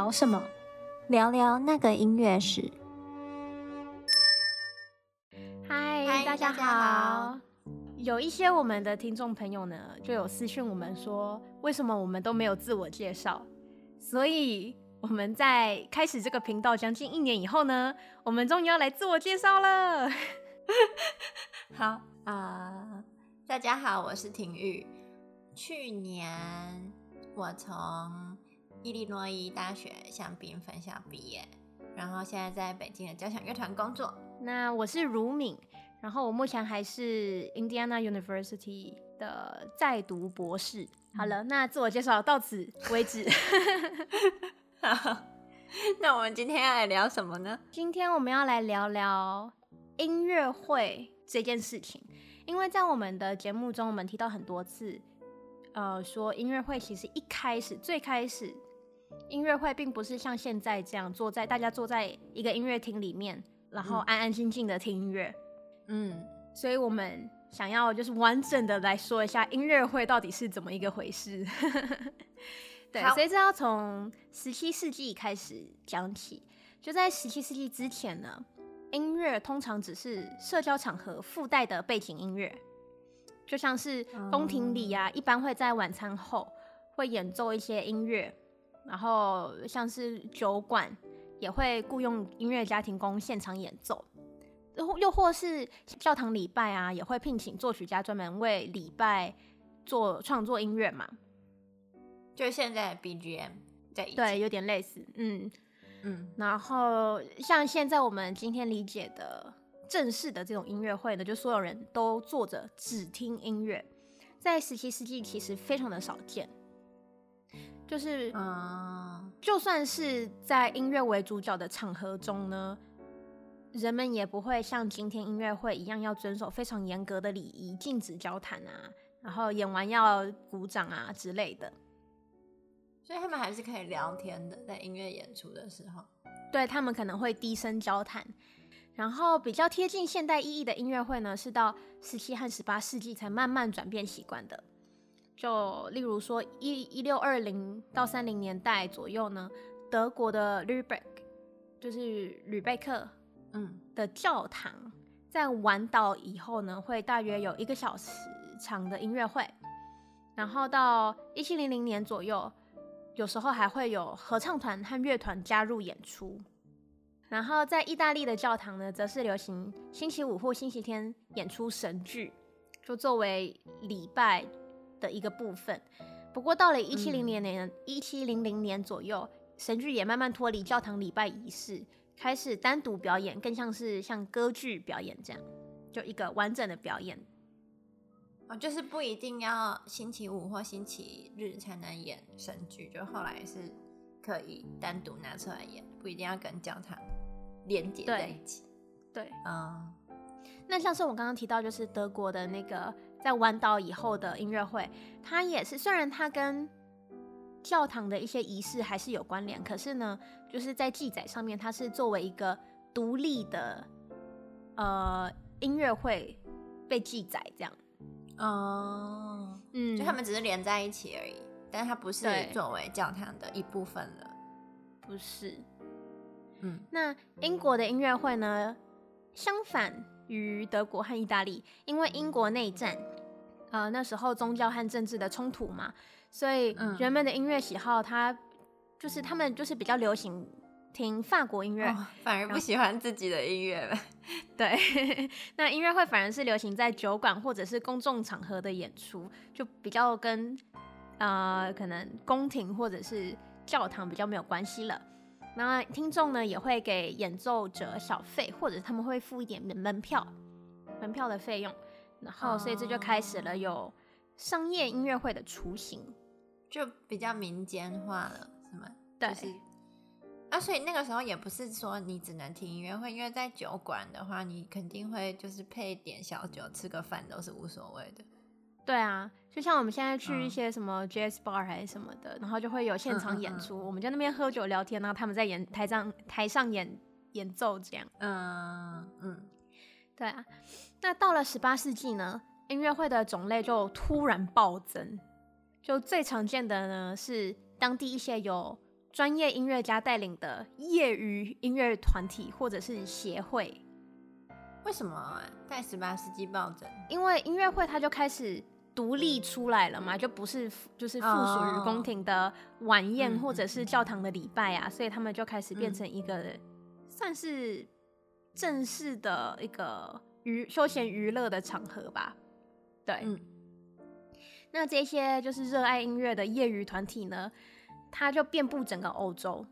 聊什么？聊聊那个音乐史。嗨，大家好。有一些我们的听众朋友呢，就有私讯我们说，为什么我们都没有自我介绍？所以我们在开始这个频道将近一年以后呢，我们终于要来自我介绍了。好啊、呃，大家好，我是婷玉。去年我从伊利诺伊大学香槟分校毕业，然后现在在北京的交响乐团工作。那我是如敏，然后我目前还是 Indiana University 的在读博士。好了，那自我介绍到此为止。好，那我们今天要来聊什么呢？今天我们要来聊聊音乐会这件事情，因为在我们的节目中，我们提到很多次。呃，说音乐会其实一开始最开始，音乐会并不是像现在这样坐在大家坐在一个音乐厅里面，然后安安静静的听音乐。嗯，所以我们想要就是完整的来说一下音乐会到底是怎么一个回事。对，所以这要从十七世纪开始讲起。就在十七世纪之前呢，音乐通常只是社交场合附带的背景音乐。就像是宫廷里啊，一般会在晚餐后会演奏一些音乐，然后像是酒馆也会雇佣音乐家庭工现场演奏，又或是教堂礼拜啊，也会聘请作曲家专门为礼拜做创作音乐嘛。就现在的 BGM，在对，有点类似，嗯嗯。然后像现在我们今天理解的。正式的这种音乐会呢，就所有人都坐着只听音乐，在十七世纪其实非常的少见。就是，嗯，就算是在音乐为主角的场合中呢，人们也不会像今天音乐会一样要遵守非常严格的礼仪，禁止交谈啊，然后演完要鼓掌啊之类的。所以他们还是可以聊天的，在音乐演出的时候，对，他们可能会低声交谈。然后比较贴近现代意义的音乐会呢，是到十七和十八世纪才慢慢转变习惯的。就例如说一一六二零到三零年代左右呢，德国的 Lübeck 就是吕贝克，嗯的教堂，在晚岛以后呢，会大约有一个小时长的音乐会。然后到一七零零年左右，有时候还会有合唱团和乐团加入演出。然后在意大利的教堂呢，则是流行星期五或星期天演出神剧，就作为礼拜的一个部分。不过到了一七零零年，一七零零年左右，神剧也慢慢脱离教堂礼拜仪式，开始单独表演，更像是像歌剧表演这样，就一个完整的表演。哦，就是不一定要星期五或星期日才能演神剧，就后来是可以单独拿出来演，不一定要跟教堂。连接在一起，对，嗯，那像是我刚刚提到，就是德国的那个在弯道以后的音乐会，它也是虽然它跟教堂的一些仪式还是有关联，可是呢，就是在记载上面，它是作为一个独立的呃音乐会被记载这样。哦，嗯，就他们只是连在一起而已，但它不是作为教堂的一部分了，不是。嗯，那英国的音乐会呢？相反于德国和意大利，因为英国内战，呃，那时候宗教和政治的冲突嘛，所以人们的音乐喜好，他就是他们就是比较流行听法国音乐，哦，反而不喜欢自己的音乐了。对，那音乐会反而是流行在酒馆或者是公众场合的演出，就比较跟呃可能宫廷或者是教堂比较没有关系了。那听众呢也会给演奏者小费，或者他们会付一点门票，门票的费用。然后，所以这就开始了有商业音乐会的雏形，就比较民间化了，是吗？对。就是、啊，所以那个时候也不是说你只能听音乐会，因为在酒馆的话，你肯定会就是配点小酒，吃个饭都是无所谓的。对啊，就像我们现在去一些什么 jazz bar 还是什么的，嗯、然后就会有现场演出，嗯嗯嗯、我们在那边喝酒聊天，然后他们在演台上台上演演奏这样。嗯嗯，对啊。那到了十八世纪呢，音乐会的种类就突然暴增，就最常见的呢是当地一些有专业音乐家带领的业余音乐团体或者是协会。为什么啊？在十八世纪暴增？因为音乐会它就开始独立出来了嘛，就不是就是附属于宫廷的晚宴或者是教堂的礼拜啊，所以他们就开始变成一个算是正式的一个娱休闲娱乐的场合吧。对，嗯。那这些就是热爱音乐的业余团体呢，它就遍布整个欧洲，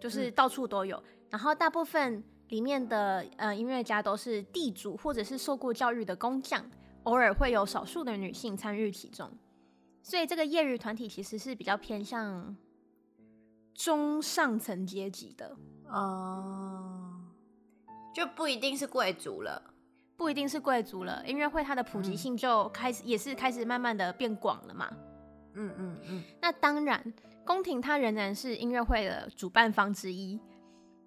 就是到处都有。然后大部分里面的呃音乐家都是地主或者是受过教育的工匠，偶尔会有少数的女性参与其中。所以这个业余团体其实是比较偏向中上层阶级的哦，就不一定是贵族了。不一定是贵族了，音乐会它的普及性就开始、嗯、也是开始慢慢的变广了嘛。嗯嗯嗯。那当然，宫廷它仍然是音乐会的主办方之一。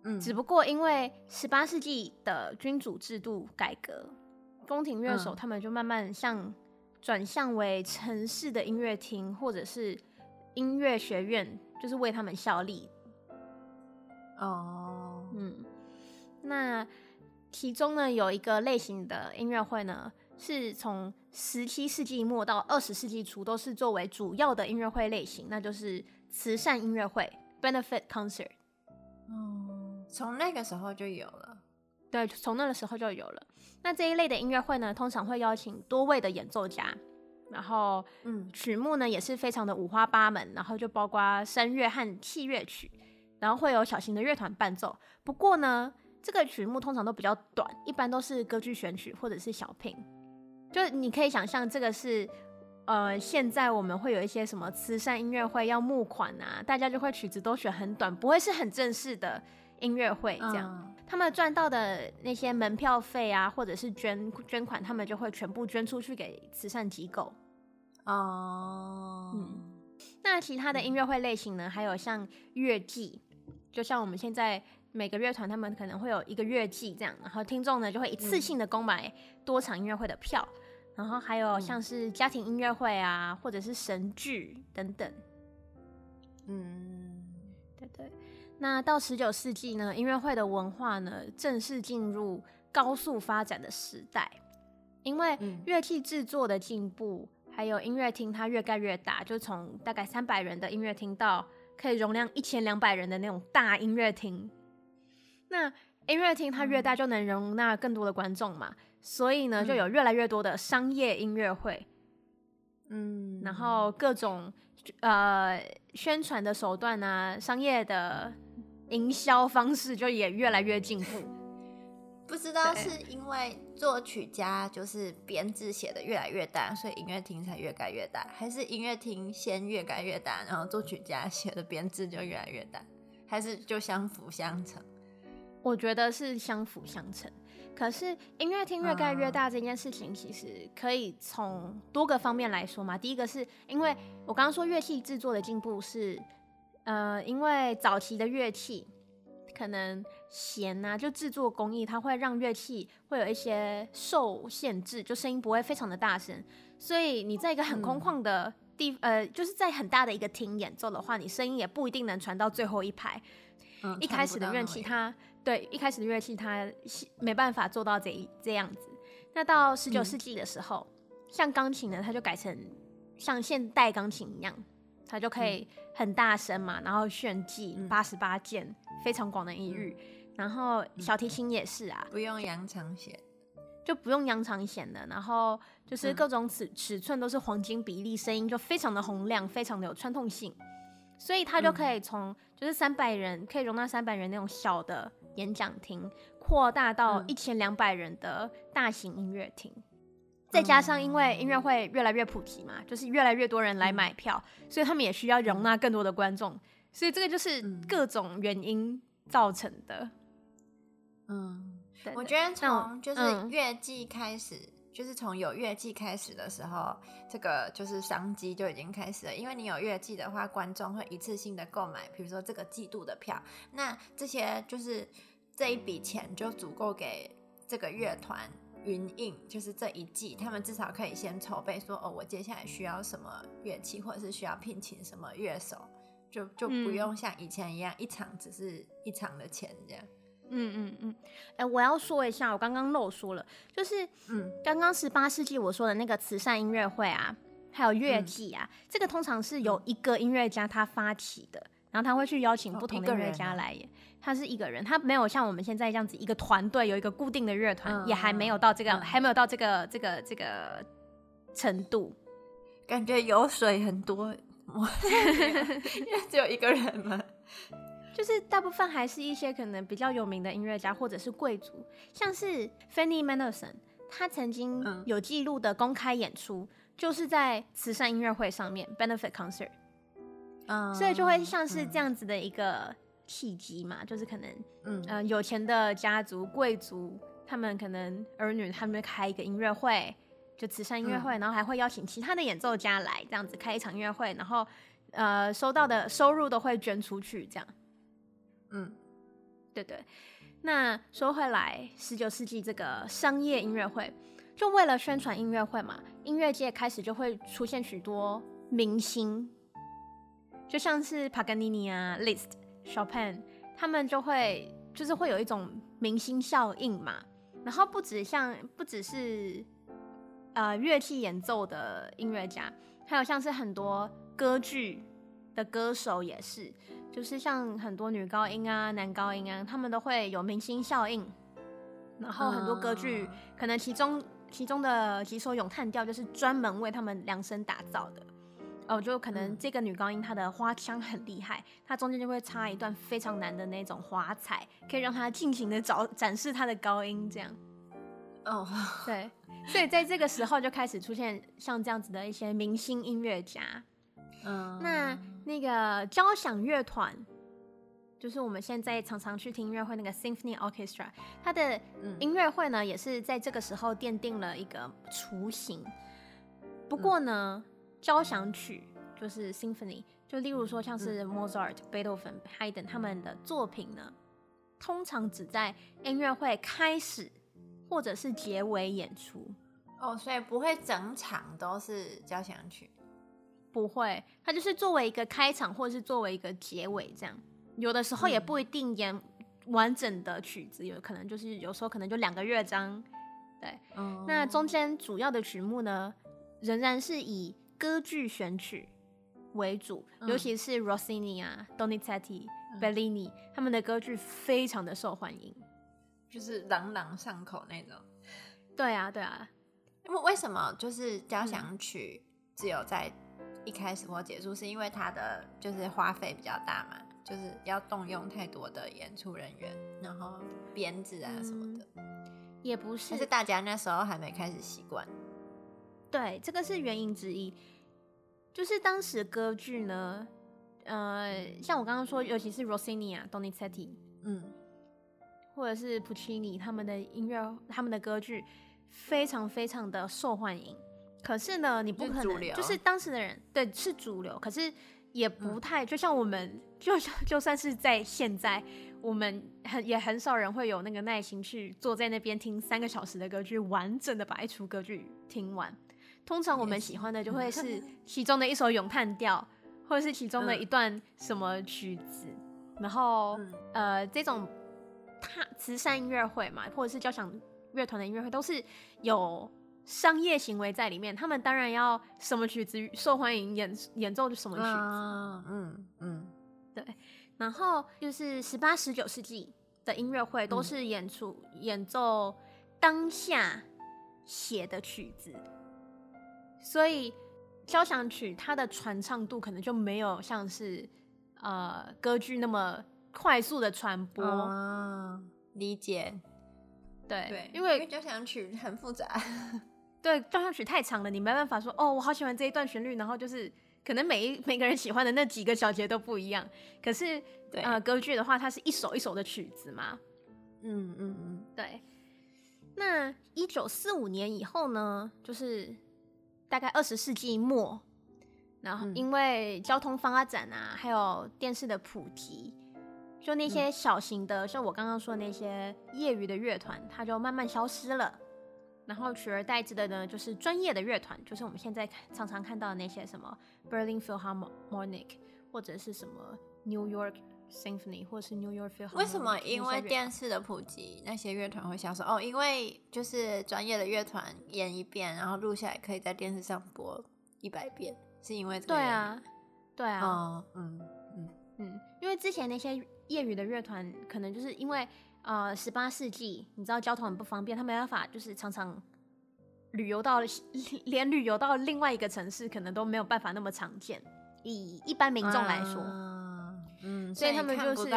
嗯。只不过因为十八世纪的君主制度改革，宫廷乐手他们就慢慢向转向为城市的音乐厅或者是音乐学院，就是为他们效力。哦。嗯。那。其中呢，有一个类型的音乐会呢，是从十七世纪末到二十世纪初都是作为主要的音乐会类型，那就是慈善音乐会 （benefit concert）。哦，从那个时候就有了。对，从那个时候就有了。那这一类的音乐会呢，通常会邀请多位的演奏家，然后嗯，曲目呢也是非常的五花八门，然后就包括声乐和器乐曲，然后会有小型的乐团伴奏。不过呢，这个曲目通常都比较短，一般都是歌剧选曲或者是小品。就你可以想象，这个是呃，现在我们会有一些什么慈善音乐会要募款啊，大家就会曲子都选很短，不会是很正式的音乐会这样。嗯、他们赚到的那些门票费啊，或者是捐捐款，他们就会全部捐出去给慈善机构。哦，嗯，那其他的音乐会类型呢？还有像乐季，就像我们现在。每个乐团他们可能会有一个乐季这样，然后听众呢就会一次性的购买多场音乐会的票，嗯、然后还有像是家庭音乐会啊，或者是神剧等等。嗯。那到十九世纪呢，音乐会的文化呢正式进入高速发展的时代，因为乐器制作的进步，还有音乐厅它越盖越大，就从大概三百人的音乐厅到可以容量一千两百人的那种大音乐厅。那音乐厅它越大，就能容纳更多的观众嘛，嗯、所以呢，就有越来越多的商业音乐会，嗯，然后各种呃宣传的手段啊，商业的营销方式就也越来越进步。不知道是因为作曲家就是编制写的越来越大，所以音乐厅才越盖越大，还是音乐厅先越盖越大，然后作曲家写的编制就越来越大，还是就相辅相成？我觉得是相辅相成，可是音乐厅越盖越大这件事情，其实可以从多个方面来说嘛。第一个是因为我刚刚说乐器制作的进步是，呃，因为早期的乐器可能弦啊，就制作工艺，它会让乐器会有一些受限制，就声音不会非常的大声，所以你在一个很空旷的地，呃，就是在很大的一个厅演奏的话，你声音也不一定能传到最后一排。嗯，一开始的乐器它。对，一开始的乐器它没办法做到这这样子。那到十九世纪的时候，嗯、像钢琴呢，它就改成像现代钢琴一样，它就可以很大声嘛，然后炫技八十八键，非常广的音域。嗯、然后小提琴也是啊，不用扬长弦，就不用扬长弦的。然后就是各种尺尺寸都是黄金比例，声音就非常的洪亮，非常的有穿透性。所以他就可以从就是三百人可以容纳三百人那种小的。演讲厅扩大到一千两百人的大型音乐厅，嗯、再加上因为音乐会越来越普及嘛，就是越来越多人来买票，嗯、所以他们也需要容纳更多的观众，所以这个就是各种原因造成的。嗯，对对，我觉得从就是月季开始，嗯、就是从有月季开始的时候，这个就是商机就已经开始了。因为你有月季的话，观众会一次性的购买，比如说这个季度的票，那这些就是。这一笔钱就足够给这个乐团云印，就是这一季，他们至少可以先筹备说，哦，我接下来需要什么乐器，或者是需要聘请什么乐手，就就不用像以前一样，一场只是一场的钱这样。嗯嗯嗯，哎、欸，我要说一下，我刚刚漏说了，就是嗯，刚刚十八世纪我说的那个慈善音乐会啊，还有乐季啊、嗯，这个通常是由一个音乐家他发起的，然后他会去邀请不同的音乐家来耶、哦啊。他是一个人，他没有像我们现在这样子一个团队有一个固定的乐团、嗯，也还没有到这个，嗯、还没有到这个这个这个程度。感觉油水很多，因为只有一个人嘛。就是大部分还是一些可能比较有名的音乐家或者是贵族，像是 Fanny Mendelssohn，他曾经有记录的公开演出，就是在慈善音乐会上面 Benefit Concert，嗯，所以就会像是这样子的一个契机嘛，就是可能嗯、呃、有钱的家族贵族，他们可能儿女他们开一个音乐会，就慈善音乐会，然后还会邀请其他的演奏家来这样子开一场音乐会，然后呃收到的收入都会捐出去这样。嗯，对对。那说回来，十九世纪这个商业音乐会，就为了宣传音乐会嘛，音乐界开始就会出现许多明星，就像是帕格尼尼啊、Liszt、Chopin，他们就会就是会有一种明星效应嘛。然后不止像不只是呃乐器演奏的音乐家，还有像是很多歌剧的歌手也是。就是像很多女高音啊、男高音啊，他们都会有明星效应。然后很多歌剧，嗯、可能其中其中的几首咏叹调就是专门为他们量身打造的。哦，就可能这个女高音她的花腔很厉害，她中间就会插一段非常难的那种华彩，可以让她尽情的找展示她的高音这样。哦，对，所以在这个时候就开始出现像这样子的一些明星音乐家。嗯，那那个交响乐团，就是我们现在常常去听音乐会那个 Symphony Orchestra，它的音乐会呢，也是在这个时候奠定了一个雏形。不过呢，交响曲就是 Symphony，就例如说像是 Mozart、贝多芬、Haydn 他们的作品呢，通常只在音乐会开始或者是结尾演出。哦，所以不会整场都是交响曲。不会，它就是作为一个开场，或者是作为一个结尾，这样。有的时候也不一定演完整的曲子，有可能就是有时候可能就两个乐章。对，嗯、那中间主要的曲目呢，仍然是以歌剧选曲为主，嗯、尤其是 Rossini 啊、Donizetti、嗯、Bellini 他们的歌剧非常的受欢迎，就是朗朗上口那种。对啊，对啊。因为为什么就是交响曲只有在一开始或结束是因为它的就是花费比较大嘛，就是要动用太多的演出人员，然后编制啊什么的，嗯，也不是，但是大家那时候还没开始习惯。对，这个是原因之一。就是当时歌剧呢，呃，像我刚刚说，尤其是 Rossini 啊，Donizetti，嗯，或者是 Puccini 他们的音乐，他们的歌剧非常非常的受欢迎。可是呢，你不可能就是当时的人，对，是主流，可是也不太，就像我们，就就算是在现在，我们很也很少人会有那个耐心去坐在那边听三个小时的歌剧，完整的把一出歌剧听完。通常我们喜欢的就会是其中的一首咏叹调，或者是其中的一段什么曲子，然后呃，这种他慈善音乐会嘛，或者是交响乐团的音乐会，都是有。商业行为在里面，他们当然要什么曲子受欢迎演演奏就什么曲子，嗯嗯，嗯，对。然后就是十八、十九世纪的音乐会都是演出、嗯、演奏当下写的曲子，所以交响曲它的传唱度可能就没有像是呃歌剧那么快速的传播。嗯，理解。对对，因为交响曲很复杂。对，交响曲太长了，你没办法说哦，我好喜欢这一段旋律，然后就是可能每一每个人喜欢的那几个小节都不一样。可是，对呃，歌剧的话，它是一首一首的曲子嘛。嗯嗯嗯，对。那一九四五年以后呢，就是大概二十世纪末，然后因为交通发展啊，还有电视的普及，就那些小型的，像我刚刚说的那些业余的乐团，它就慢慢消失了。然后取而代之的呢，就是专业的乐团，就是我们现在常常看到的那些什么 Berlin Philharmonic，或者是什么 New York Symphony，或是 New York Philharmonic。为什么？因为电视的普及，那些乐团会消失哦。因为就是专业的乐团演一遍，然后录下来可以在电视上播一百遍，是因为这个？对啊，对啊，哦、嗯嗯嗯，因为之前那些业余的乐团，可能就是因为呃十八世纪，你知道交通很不方便，他没办法就是常常旅游到 连旅游到另外一个城市，可能都没有办法那么常见。以一般民众来说，嗯，嗯，所以他们就是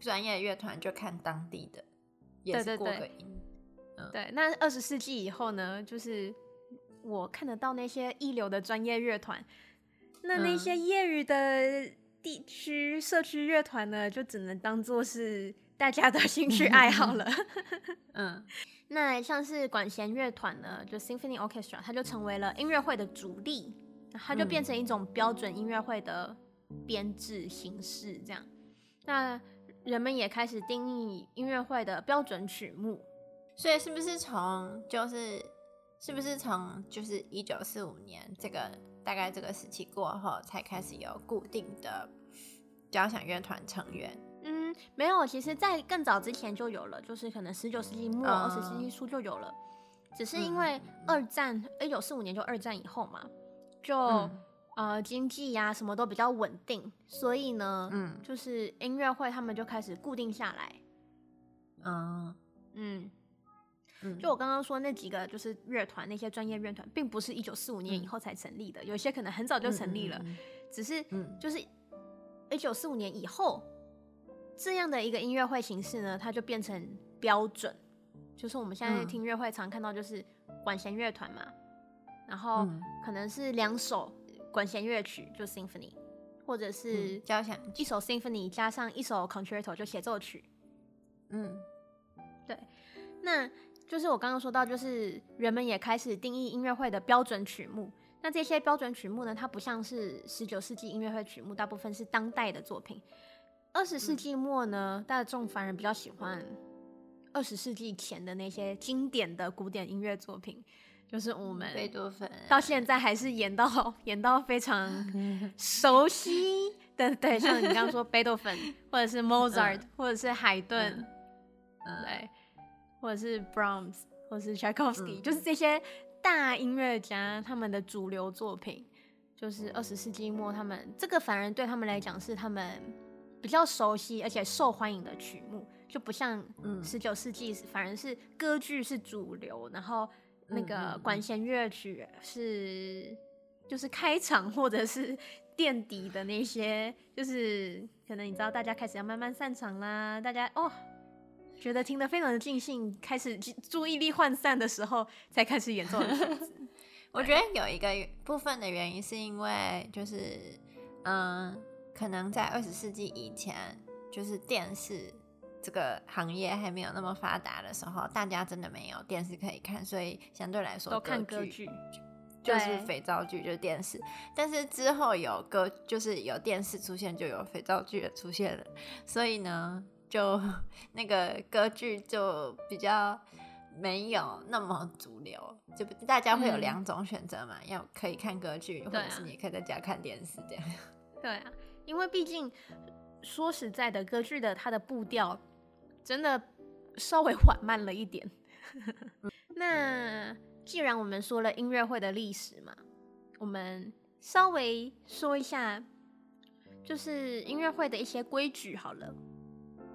专业乐团就看当地的，对对对，嗯、对。那二十世纪以后呢，就是我看得到那些一流的专业乐团，那那些业余的地区社区乐团呢，就只能当做是大家的 兴趣爱好了。嗯，那像是管弦乐团呢，就 Symphony Orchestra，它就成为了音乐会的主力。它就变成一种标准音乐会的编制形式，这样。那人们也开始定义音乐会的标准曲目。所以是不是从就是是不是从就是一九四五年这个大概这个时期过后，才开始有固定的交响乐团成员？嗯，没有，其实在更早之前就有了，就是可能十九世纪末二十世纪初就有了，只是因为二战一九四五年就二战以后嘛。就、嗯、呃经济呀、啊、什么都比较稳定，所以呢，嗯，就是音乐会他们就开始固定下来。嗯嗯嗯，就我刚刚说那几个就是乐团，那些专业乐团，并不是一九四五年以后才成立的，嗯、有些可能很早就成立了，嗯、只是就是一九四五年以后这样的一个音乐会形式呢，它就变成标准，就是我们现在听音乐会常看到就是管弦乐团嘛。然后可能是两首管弦乐曲，就 symphony，或者是交响一首 symphony 加上一首 concerto 就协奏曲。嗯，对，那就是我刚刚说到，就是人们也开始定义音乐会的标准曲目。那这些标准曲目呢，它不像是十九世纪音乐会曲目，大部分是当代的作品。二十世纪末呢，大众反而比较喜欢二十世纪前的那些经典的古典音乐作品。就是我们贝多芬。到现在还是演到 演到非常 熟悉的，对，像你刚刚说贝多芬，或者是 Mozart，或者是海顿，对，或者是 Brahms，或者是 Tchaikovsky，就是这些大音乐家他们的主流作品，就是二十世纪末他们这个反而对他们来讲是他们比较熟悉而且受欢迎的曲目，就不像十九世纪反而是歌剧是主流，然后。那个管弦乐曲是就是开场或者是 垫底的那些，就是可能你知道大家开始要慢慢散场啦，大家哦觉得听得非常的尽兴，开始注意力涣散的时候才开始演奏的曲子。我觉得有一个部分的原因是因为就是嗯，可能在二十世纪以前就是电视。这个行业还没有那么发达的时候，大家真的没有电视可以看，所以相对来说都看歌剧，就是肥皂剧，就是电视。但是之后有歌，就是有电视出现，就有肥皂剧的出现了。所以呢，就 那个歌剧就比较没有那么主流，就大家会有两种选择嘛，嗯、要可以看歌剧，或者是你可以在家看电视这样。对啊，因为毕竟说实在的，歌剧的它的步调。真的稍微缓慢了一点。那既然我们说了音乐会的历史嘛，我们稍微说一下，就是音乐会的一些规矩好了。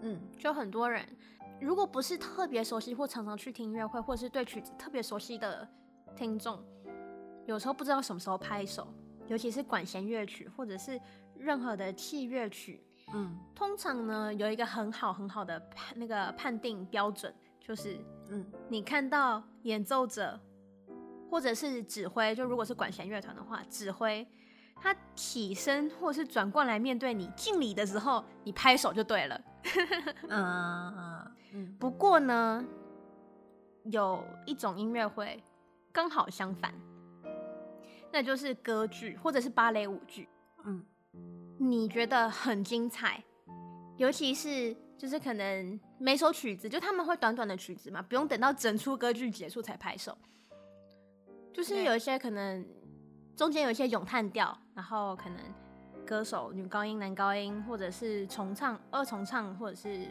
嗯，就很多人如果不是特别熟悉或常常去听音乐会，或是对曲子特别熟悉的听众，有时候不知道什么时候拍手，尤其是管弦乐曲或者是任何的器乐曲。嗯，通常呢，有一个很好很好的判那个判定标准，就是嗯，你看到演奏者或者是指挥，就如果是管弦乐团的话，指挥他起身或是转过来面对你敬礼的时候，你拍手就对了。嗯 嗯。不过呢，有一种音乐会刚好相反，那就是歌剧或者是芭蕾舞剧。嗯。你觉得很精彩，尤其是就是可能每首曲子，就他们会短短的曲子嘛，不用等到整出歌剧结束才拍手。就是有一些可能中间有一些咏叹调，然后可能歌手，女高音、男高音，或者是重唱、二重唱，或者是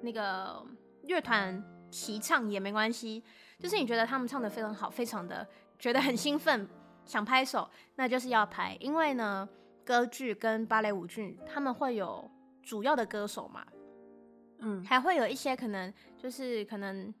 那个乐团齐唱也没关系。就是你觉得他们唱的非常好，非常的觉得很兴奋，想拍手，那就是要拍。因为呢，歌剧跟芭蕾舞剧他们会有主要的歌手嘛，嗯，还会有一些可能就是可能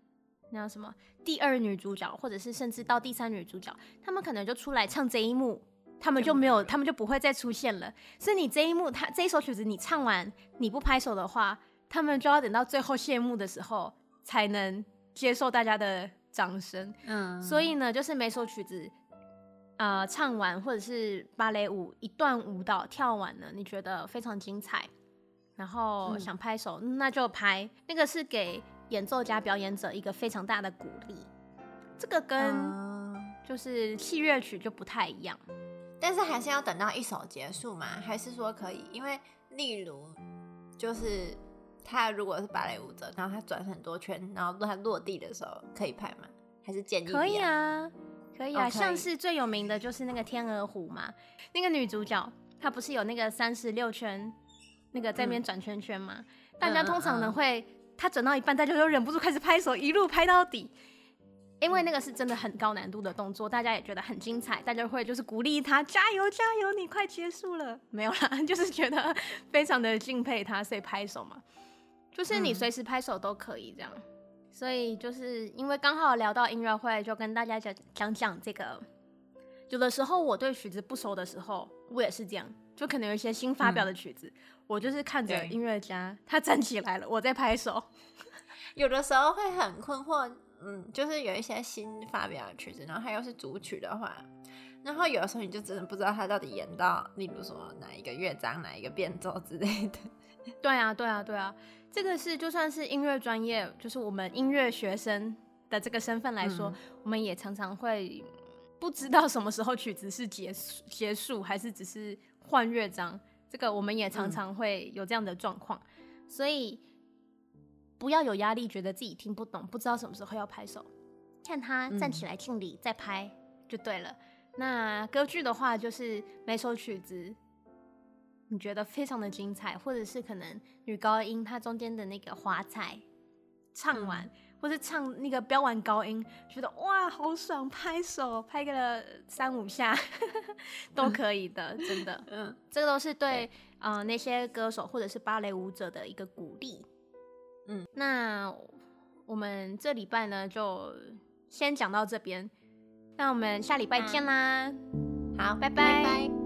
那叫什么第二女主角，或者是甚至到第三女主角，他们可能就出来唱这一幕。他们就没有，他们就不会再出现了。所以你这一幕，他这一首曲子你唱完，你不拍手的话，他们就要等到最后谢幕的时候才能接受大家的掌声。嗯，所以呢，就是每首曲子，呃，唱完或者是芭蕾舞一段舞蹈跳完了，你觉得非常精彩，然后想拍手，嗯，那就拍。那个是给演奏家、表演者一个非常大的鼓励。这个跟就是器乐曲就不太一样。但是还是要等到一首结束嘛？还是说可以？因为例如，就是他如果是芭蕾舞者，然后他转很多圈，然后他落地的时候可以拍吗？还是建议？可以啊，可以啊。像是最有名的就是那个天鹅湖嘛，那个女主角她不是有那个三十六圈，那个在那边转圈圈嘛？嗯、大家通常呢会，她转到一半，大家就忍不住开始拍手，一路拍到底。因为那个是真的很高难度的动作，大家也觉得很精彩，大家会就是鼓励她加油加油，你快结束了，没有啦，就是觉得非常的敬佩她，所以拍手嘛，就是你随时拍手都可以这样，嗯、所以就是因为刚好聊到音乐会，就跟大家讲讲讲这个。有的时候我对曲子不熟的时候，我也是这样，就可能有一些新发表的曲子，嗯、我就是看着音乐家他站起来了，我在拍手，有的时候会很困惑。嗯，就是有一些新发表的曲子，然后它又是主曲的话，然后有的时候你就真的不知道他到底演到，例如说哪一个乐章、哪一个变奏之类的。对啊，对啊，对啊，这个是就算是音乐专业，就是我们音乐学生的这个身份来说，嗯、我们也常常会不知道什么时候曲子是结束结束，还是只是换乐章。这个我们也常常会有这样的状况，嗯、所以。不要有压力，觉得自己听不懂，不知道什么时候要拍手，看他站起来敬礼再拍就对了。嗯、那歌剧的话，就是每首曲子你觉得非常的精彩，或者是可能女高音她中间的那个华彩唱完，嗯、或是唱那个飙完高音，觉得哇好爽，拍手拍个三五下 都可以的，嗯、真的。嗯，这个都是对呃、那些歌手或者是芭蕾舞者的一个鼓励。嗯，那我们这礼拜呢，就先讲到这边。那我们下礼拜见啦！好，拜拜。拜拜。